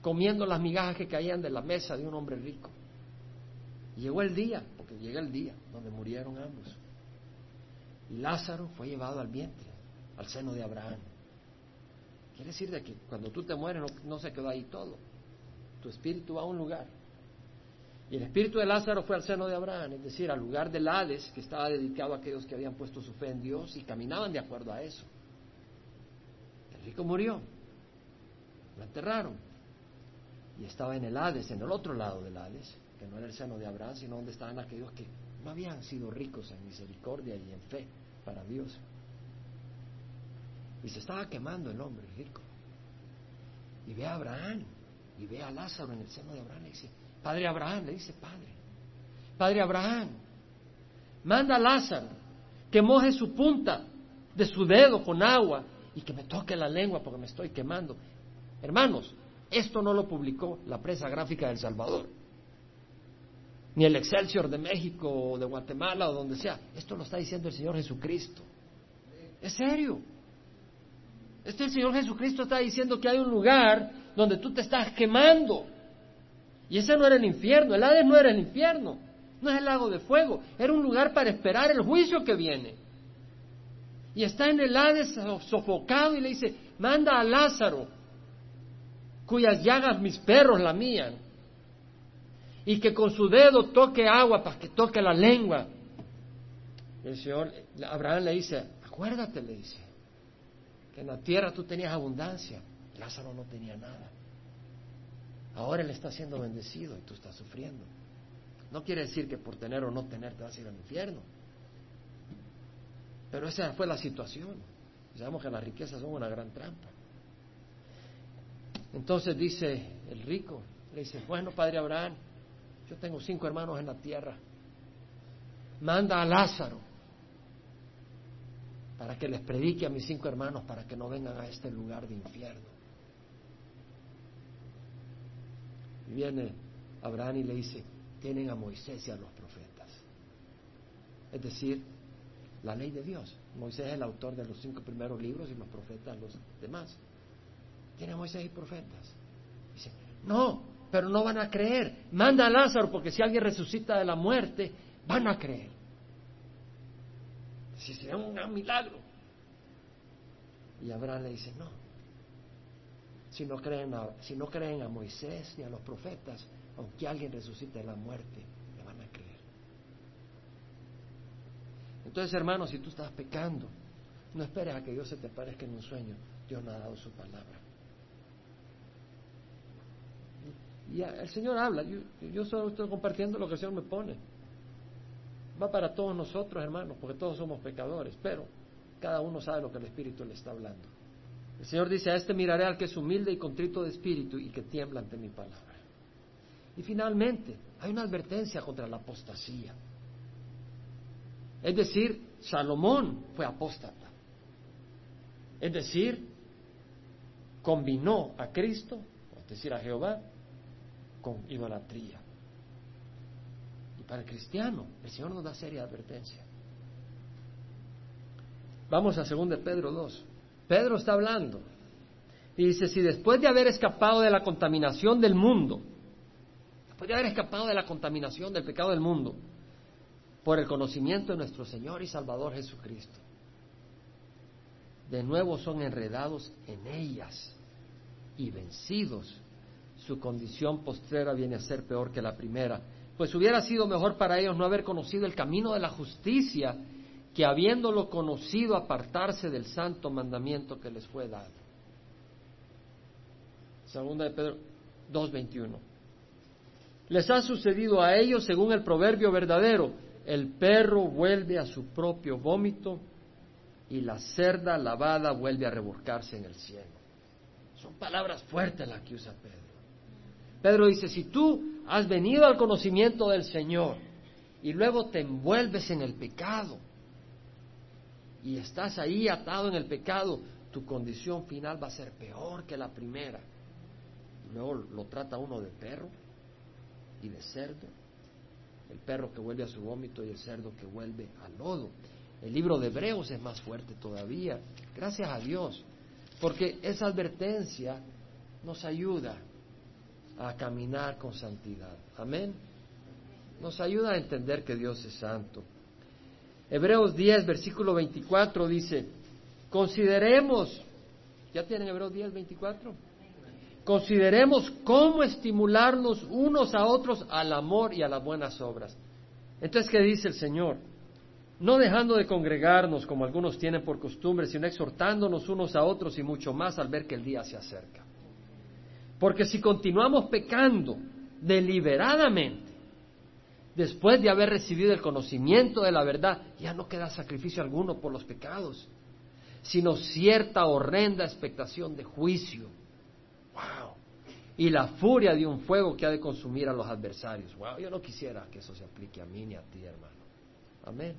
comiendo las migajas que caían de la mesa de un hombre rico. Llegó el día, porque llega el día donde murieron ambos. Y Lázaro fue llevado al vientre, al seno de Abraham. Quiere decir de que cuando tú te mueres no, no se quedó ahí todo. Tu espíritu va a un lugar. Y el espíritu de Lázaro fue al seno de Abraham, es decir, al lugar del Hades, que estaba dedicado a aquellos que habían puesto su fe en Dios y caminaban de acuerdo a eso. El rico murió, lo enterraron, y estaba en el Hades, en el otro lado del Hades, que no era el seno de Abraham, sino donde estaban aquellos que no habían sido ricos en misericordia y en fe para Dios. Y se estaba quemando el hombre rico. Y ve a Abraham, y ve a Lázaro en el seno de Abraham, y dice, Padre Abraham, le dice, Padre, Padre Abraham, manda a Lázaro que moje su punta de su dedo con agua y que me toque la lengua porque me estoy quemando. Hermanos, esto no lo publicó la prensa gráfica del Salvador, ni el Excelsior de México o de Guatemala o donde sea. Esto lo está diciendo el Señor Jesucristo. Es serio. Este el Señor Jesucristo está diciendo que hay un lugar donde tú te estás quemando. Y ese no era el infierno, el Hades no era el infierno, no es el lago de fuego, era un lugar para esperar el juicio que viene. Y está en el Hades sofocado y le dice, manda a Lázaro, cuyas llagas mis perros lamían, y que con su dedo toque agua para que toque la lengua. el Señor, Abraham le dice, acuérdate, le dice, que en la tierra tú tenías abundancia, Lázaro no tenía nada. Ahora él está siendo bendecido y tú estás sufriendo. No quiere decir que por tener o no tener te vas a ir al infierno. Pero esa fue la situación. Sabemos que las riquezas son una gran trampa. Entonces dice el rico, le dice, bueno, padre Abraham, yo tengo cinco hermanos en la tierra. Manda a Lázaro para que les predique a mis cinco hermanos para que no vengan a este lugar de infierno. Y viene Abraham y le dice, tienen a Moisés y a los profetas. Es decir, la ley de Dios. Moisés es el autor de los cinco primeros libros y los profetas los demás. Tiene Moisés y profetas. Dice, no, pero no van a creer. Manda a Lázaro porque si alguien resucita de la muerte, van a creer. Si será un gran milagro. Y Abraham le dice, no, si no creen a, si no creen a Moisés ni a los profetas, aunque alguien resucite de la muerte, le van a creer. Entonces, hermano, si tú estás pecando, no esperes a que Dios se te parezca en un sueño. Dios no ha dado su palabra. Y el Señor habla, yo, yo solo estoy compartiendo lo que el Señor me pone. Va para todos nosotros, hermanos, porque todos somos pecadores, pero cada uno sabe lo que el Espíritu le está hablando. El Señor dice, a este miraré al que es humilde y contrito de espíritu y que tiembla ante mi palabra. Y finalmente, hay una advertencia contra la apostasía. Es decir, Salomón fue apóstata. Es decir, combinó a Cristo, es decir, a Jehová, con idolatría. Y para el cristiano, el Señor nos da seria advertencia. Vamos a 2 de Pedro 2. Pedro está hablando y dice, si después de haber escapado de la contaminación del mundo, después de haber escapado de la contaminación del pecado del mundo, por el conocimiento de nuestro Señor y Salvador Jesucristo, de nuevo son enredados en ellas y vencidos, su condición postrera viene a ser peor que la primera, pues hubiera sido mejor para ellos no haber conocido el camino de la justicia que habiéndolo conocido apartarse del santo mandamiento que les fue dado. Segunda de Pedro 2.21. Les ha sucedido a ellos según el proverbio verdadero, el perro vuelve a su propio vómito y la cerda lavada vuelve a revolcarse en el cielo. Son palabras fuertes las que usa Pedro. Pedro dice, si tú has venido al conocimiento del Señor y luego te envuelves en el pecado y estás ahí atado en el pecado, tu condición final va a ser peor que la primera. Luego lo trata uno de perro y de cerdo, el perro que vuelve a su vómito y el cerdo que vuelve al lodo. El libro de Hebreos es más fuerte todavía, gracias a Dios, porque esa advertencia nos ayuda a caminar con santidad. Amén. Nos ayuda a entender que Dios es santo. Hebreos 10, versículo 24 dice, consideremos, ¿ya tienen Hebreos 10, 24? Consideremos cómo estimularnos unos a otros al amor y a las buenas obras. Entonces, ¿qué dice el Señor? No dejando de congregarnos como algunos tienen por costumbre, sino exhortándonos unos a otros y mucho más al ver que el día se acerca. Porque si continuamos pecando deliberadamente, después de haber recibido el conocimiento de la verdad, ya no queda sacrificio alguno por los pecados, sino cierta horrenda expectación de juicio. ¡Wow! Y la furia de un fuego que ha de consumir a los adversarios. ¡Wow! Yo no quisiera que eso se aplique a mí ni a ti, hermano. Amén.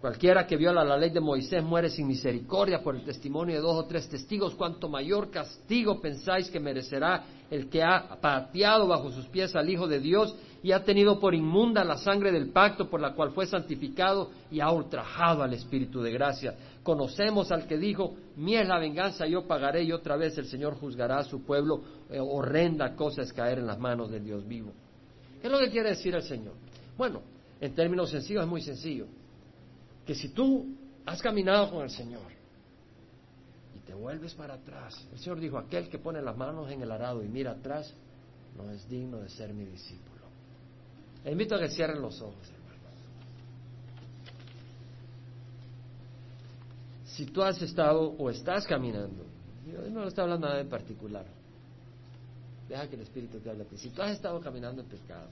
Cualquiera que viola la ley de Moisés muere sin misericordia por el testimonio de dos o tres testigos. Cuanto mayor castigo pensáis que merecerá el que ha pateado bajo sus pies al Hijo de Dios y ha tenido por inmunda la sangre del pacto por la cual fue santificado y ha ultrajado al Espíritu de gracia. Conocemos al que dijo, mi es la venganza, yo pagaré y otra vez el Señor juzgará a su pueblo. Eh, horrenda cosa es caer en las manos del Dios vivo. ¿Qué es lo que quiere decir el Señor? Bueno, en términos sencillos es muy sencillo que si tú has caminado con el Señor y te vuelves para atrás, el Señor dijo, aquel que pone las manos en el arado y mira atrás, no es digno de ser mi discípulo. Le invito a que cierren los ojos, hermanos. Si tú has estado o estás caminando, yo no estoy hablando nada en particular, deja que el Espíritu te hable a ti. Si tú has estado caminando en pecado,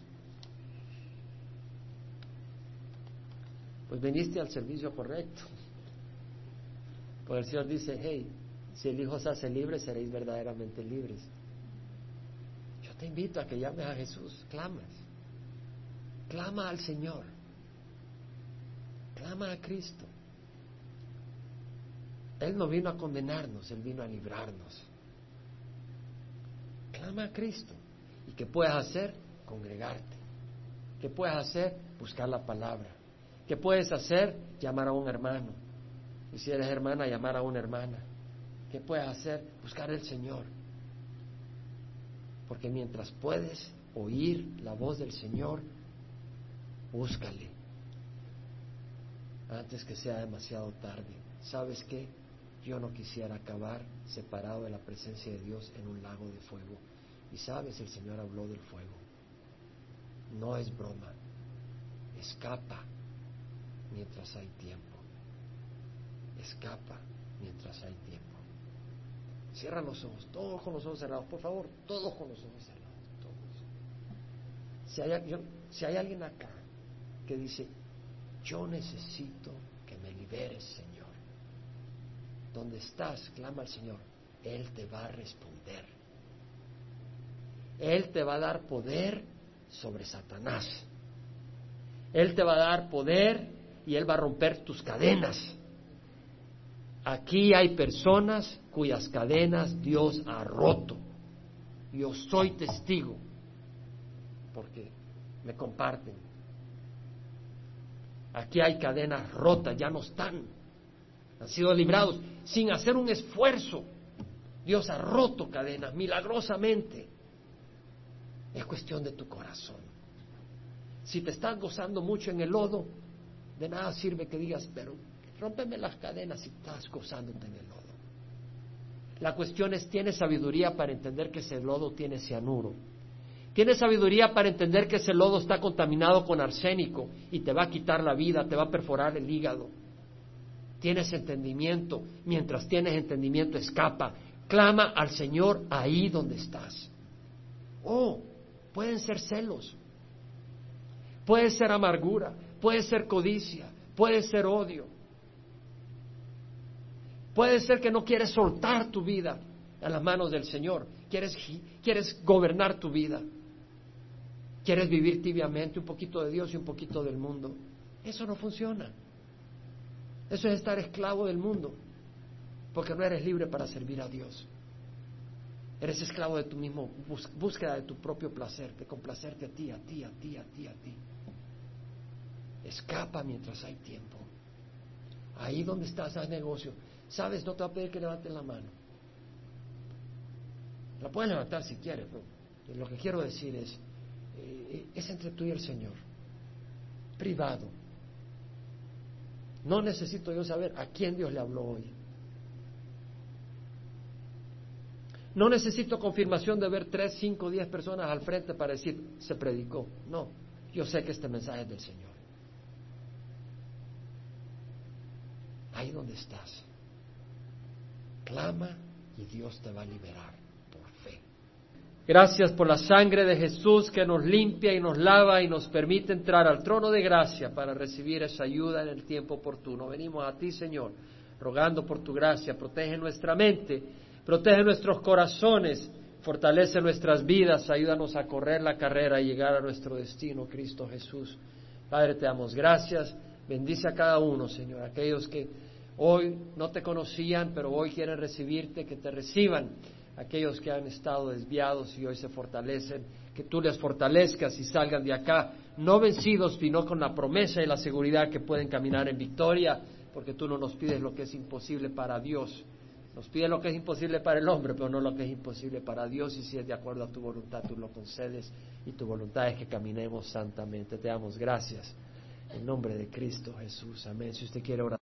pues viniste al servicio correcto. Porque el Señor dice, hey, si el Hijo se hace libre, seréis verdaderamente libres. Yo te invito a que llames a Jesús, clamas. Clama al Señor. Clama a Cristo. Él no vino a condenarnos, Él vino a librarnos. Clama a Cristo. ¿Y qué puedes hacer? Congregarte. ¿Qué puedes hacer? Buscar la palabra. ¿Qué puedes hacer? Llamar a un hermano. Y si eres hermana, llamar a una hermana. ¿Qué puedes hacer? Buscar al Señor. Porque mientras puedes oír la voz del Señor, búscale. Antes que sea demasiado tarde. ¿Sabes qué? Yo no quisiera acabar separado de la presencia de Dios en un lago de fuego. Y sabes, el Señor habló del fuego. No es broma. Escapa mientras hay tiempo. Escapa mientras hay tiempo. Cierra los ojos, todos con los ojos cerrados, por favor, todos con los ojos cerrados, todos. Si hay, si hay alguien acá que dice, yo necesito que me liberes, Señor. Donde estás, clama al Señor, Él te va a responder. Él te va a dar poder sobre Satanás. Él te va a dar poder y Él va a romper tus cadenas. Aquí hay personas cuyas cadenas Dios ha roto Yo soy testigo porque me comparten. Aquí hay cadenas rotas, ya no están. Han sido librados sin hacer un esfuerzo. Dios ha roto cadenas milagrosamente. Es cuestión de tu corazón. Si te estás gozando mucho en el lodo, de nada sirve que digas, pero rómpeme las cadenas si estás gozándote en el lodo. La cuestión es, ¿tienes sabiduría para entender que ese lodo tiene cianuro? ¿Tienes sabiduría para entender que ese lodo está contaminado con arsénico y te va a quitar la vida, te va a perforar el hígado? Tienes entendimiento. Mientras tienes entendimiento, escapa. Clama al Señor ahí donde estás. Oh, pueden ser celos. Puede ser amargura. Puede ser codicia. Puede ser odio. Puede ser que no quieres soltar tu vida a las manos del Señor. Quieres, quieres gobernar tu vida. Quieres vivir tibiamente un poquito de Dios y un poquito del mundo. Eso no funciona. Eso es estar esclavo del mundo. Porque no eres libre para servir a Dios. Eres esclavo de tu mismo búsqueda de tu propio placer, de complacerte a ti, a ti, a ti, a ti, a ti. Escapa mientras hay tiempo. Ahí donde estás, haz negocio. Sabes, no te va a pedir que levantes la mano. La puedes levantar si quieres, pero lo que quiero decir es, eh, es entre tú y el Señor, privado. No necesito yo saber a quién Dios le habló hoy. No necesito confirmación de ver tres, cinco, diez personas al frente para decir, se predicó. No, yo sé que este mensaje es del Señor. Ahí donde estás. Clama y Dios te va a liberar por fe. Gracias por la sangre de Jesús que nos limpia y nos lava y nos permite entrar al trono de gracia para recibir esa ayuda en el tiempo oportuno. Venimos a ti, Señor, rogando por tu gracia. Protege nuestra mente, protege nuestros corazones, fortalece nuestras vidas, ayúdanos a correr la carrera y llegar a nuestro destino, Cristo Jesús. Padre, te damos gracias. Bendice a cada uno, Señor, aquellos que hoy no te conocían, pero hoy quieren recibirte, que te reciban aquellos que han estado desviados y hoy se fortalecen, que tú les fortalezcas y salgan de acá, no vencidos, sino con la promesa y la seguridad que pueden caminar en victoria, porque tú no nos pides lo que es imposible para Dios. Nos pides lo que es imposible para el hombre, pero no lo que es imposible para Dios. Y si es de acuerdo a tu voluntad, tú lo concedes. Y tu voluntad es que caminemos santamente. Te damos gracias. En nombre de Cristo Jesús. Amén. Si usted quiere orar.